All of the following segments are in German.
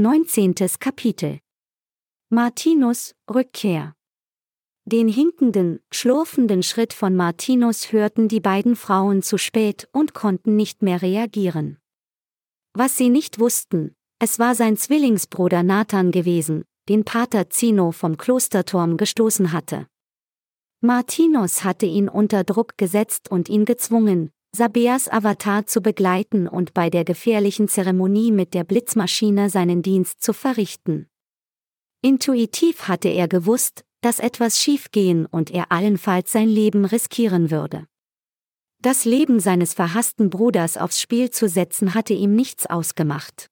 19. Kapitel Martinus Rückkehr Den hinkenden, schlurfenden Schritt von Martinus hörten die beiden Frauen zu spät und konnten nicht mehr reagieren. Was sie nicht wussten, es war sein Zwillingsbruder Nathan gewesen, den Pater Zino vom Klosterturm gestoßen hatte. Martinus hatte ihn unter Druck gesetzt und ihn gezwungen, Sabeas Avatar zu begleiten und bei der gefährlichen Zeremonie mit der Blitzmaschine seinen Dienst zu verrichten. Intuitiv hatte er gewusst, dass etwas schiefgehen und er allenfalls sein Leben riskieren würde. Das Leben seines verhassten Bruders aufs Spiel zu setzen hatte ihm nichts ausgemacht.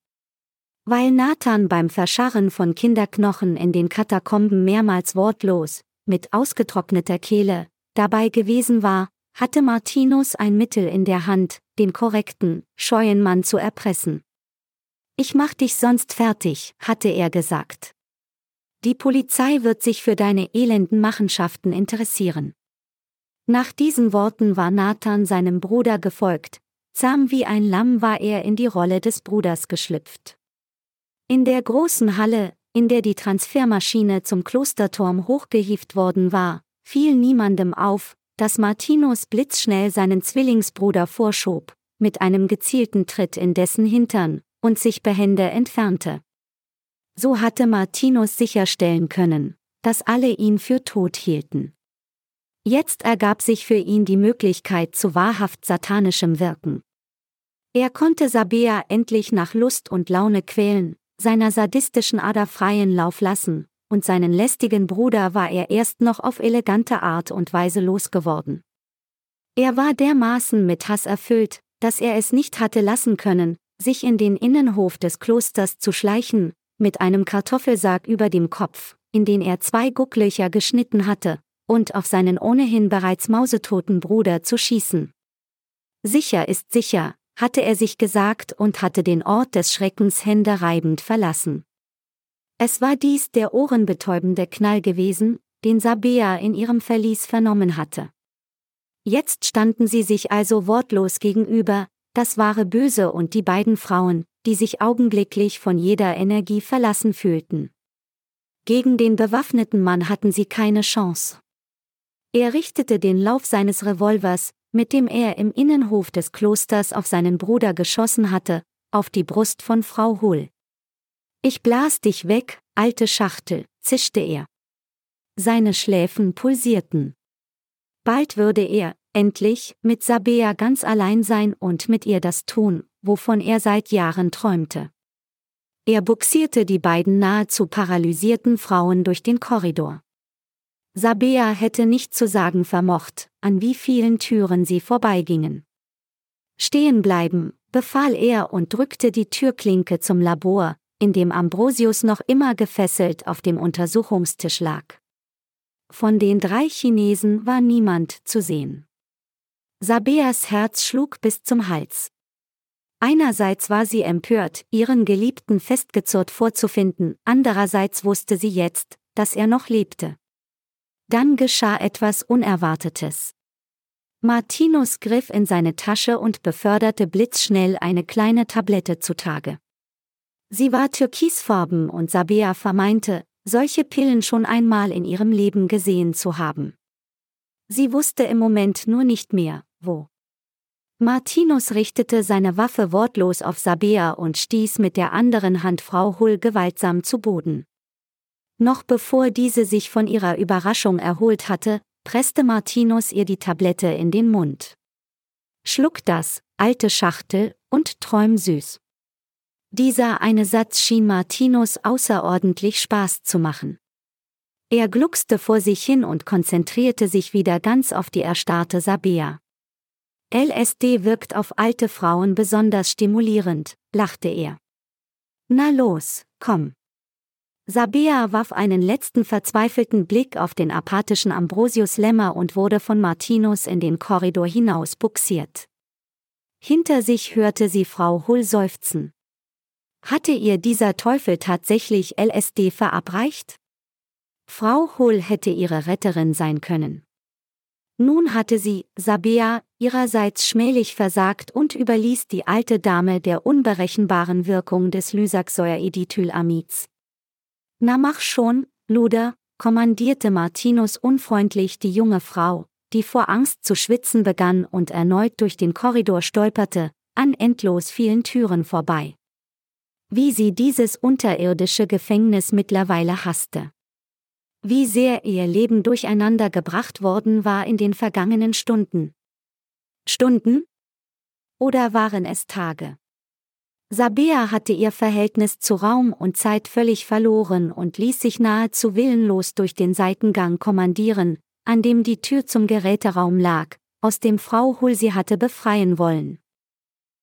Weil Nathan beim Verscharren von Kinderknochen in den Katakomben mehrmals wortlos, mit ausgetrockneter Kehle, dabei gewesen war, hatte Martinus ein Mittel in der Hand, den korrekten, scheuen Mann zu erpressen. Ich mach dich sonst fertig, hatte er gesagt. Die Polizei wird sich für deine elenden Machenschaften interessieren. Nach diesen Worten war Nathan seinem Bruder gefolgt, zahm wie ein Lamm war er in die Rolle des Bruders geschlüpft. In der großen Halle, in der die Transfermaschine zum Klosterturm hochgehieft worden war, fiel niemandem auf, dass Martinus blitzschnell seinen Zwillingsbruder vorschob, mit einem gezielten Tritt in dessen Hintern, und sich behende entfernte. So hatte Martinus sicherstellen können, dass alle ihn für tot hielten. Jetzt ergab sich für ihn die Möglichkeit zu wahrhaft satanischem Wirken. Er konnte Sabea endlich nach Lust und Laune quälen, seiner sadistischen Ader freien Lauf lassen, und seinen lästigen Bruder war er erst noch auf elegante Art und Weise losgeworden. Er war dermaßen mit Hass erfüllt, dass er es nicht hatte lassen können, sich in den Innenhof des Klosters zu schleichen, mit einem Kartoffelsack über dem Kopf, in den er zwei Gucklöcher geschnitten hatte, und auf seinen ohnehin bereits mausetoten Bruder zu schießen. Sicher ist sicher, hatte er sich gesagt und hatte den Ort des Schreckens händereibend verlassen. Es war dies der ohrenbetäubende Knall gewesen, den Sabea in ihrem Verlies vernommen hatte. Jetzt standen sie sich also wortlos gegenüber, das wahre Böse und die beiden Frauen, die sich augenblicklich von jeder Energie verlassen fühlten. Gegen den bewaffneten Mann hatten sie keine Chance. Er richtete den Lauf seines Revolvers, mit dem er im Innenhof des Klosters auf seinen Bruder geschossen hatte, auf die Brust von Frau Hull. Ich blas dich weg, alte Schachtel, zischte er. Seine Schläfen pulsierten. Bald würde er, endlich, mit Sabea ganz allein sein und mit ihr das tun, wovon er seit Jahren träumte. Er buxierte die beiden nahezu paralysierten Frauen durch den Korridor. Sabea hätte nicht zu sagen vermocht, an wie vielen Türen sie vorbeigingen. Stehen bleiben, befahl er und drückte die Türklinke zum Labor, in dem Ambrosius noch immer gefesselt auf dem Untersuchungstisch lag. Von den drei Chinesen war niemand zu sehen. Sabeas Herz schlug bis zum Hals. Einerseits war sie empört, ihren Geliebten festgezurrt vorzufinden, andererseits wusste sie jetzt, dass er noch lebte. Dann geschah etwas Unerwartetes. Martinus griff in seine Tasche und beförderte blitzschnell eine kleine Tablette zutage. Sie war türkisfarben und Sabea vermeinte, solche Pillen schon einmal in ihrem Leben gesehen zu haben. Sie wusste im Moment nur nicht mehr, wo. Martinus richtete seine Waffe wortlos auf Sabea und stieß mit der anderen Hand Frau Hull gewaltsam zu Boden. Noch bevor diese sich von ihrer Überraschung erholt hatte, presste Martinus ihr die Tablette in den Mund. Schluck das, alte Schachtel, und träum süß. Dieser eine Satz schien Martinus außerordentlich Spaß zu machen. Er gluckste vor sich hin und konzentrierte sich wieder ganz auf die erstarrte Sabea. LSD wirkt auf alte Frauen besonders stimulierend, lachte er. Na los, komm. Sabea warf einen letzten verzweifelten Blick auf den apathischen Ambrosius Lämmer und wurde von Martinus in den Korridor hinaus buxiert. Hinter sich hörte sie Frau Hull seufzen. Hatte ihr dieser Teufel tatsächlich LSD verabreicht? Frau Hull hätte ihre Retterin sein können. Nun hatte sie, Sabea, ihrerseits schmählich versagt und überließ die alte Dame der unberechenbaren Wirkung des Lysaxsäueridithylamids. Na mach schon, Luder, kommandierte Martinus unfreundlich die junge Frau, die vor Angst zu schwitzen begann und erneut durch den Korridor stolperte, an endlos vielen Türen vorbei. Wie sie dieses unterirdische Gefängnis mittlerweile hasste. Wie sehr ihr Leben durcheinander gebracht worden war in den vergangenen Stunden. Stunden? Oder waren es Tage? Sabea hatte ihr Verhältnis zu Raum und Zeit völlig verloren und ließ sich nahezu willenlos durch den Seitengang kommandieren, an dem die Tür zum Geräteraum lag, aus dem Frau Hull sie hatte befreien wollen.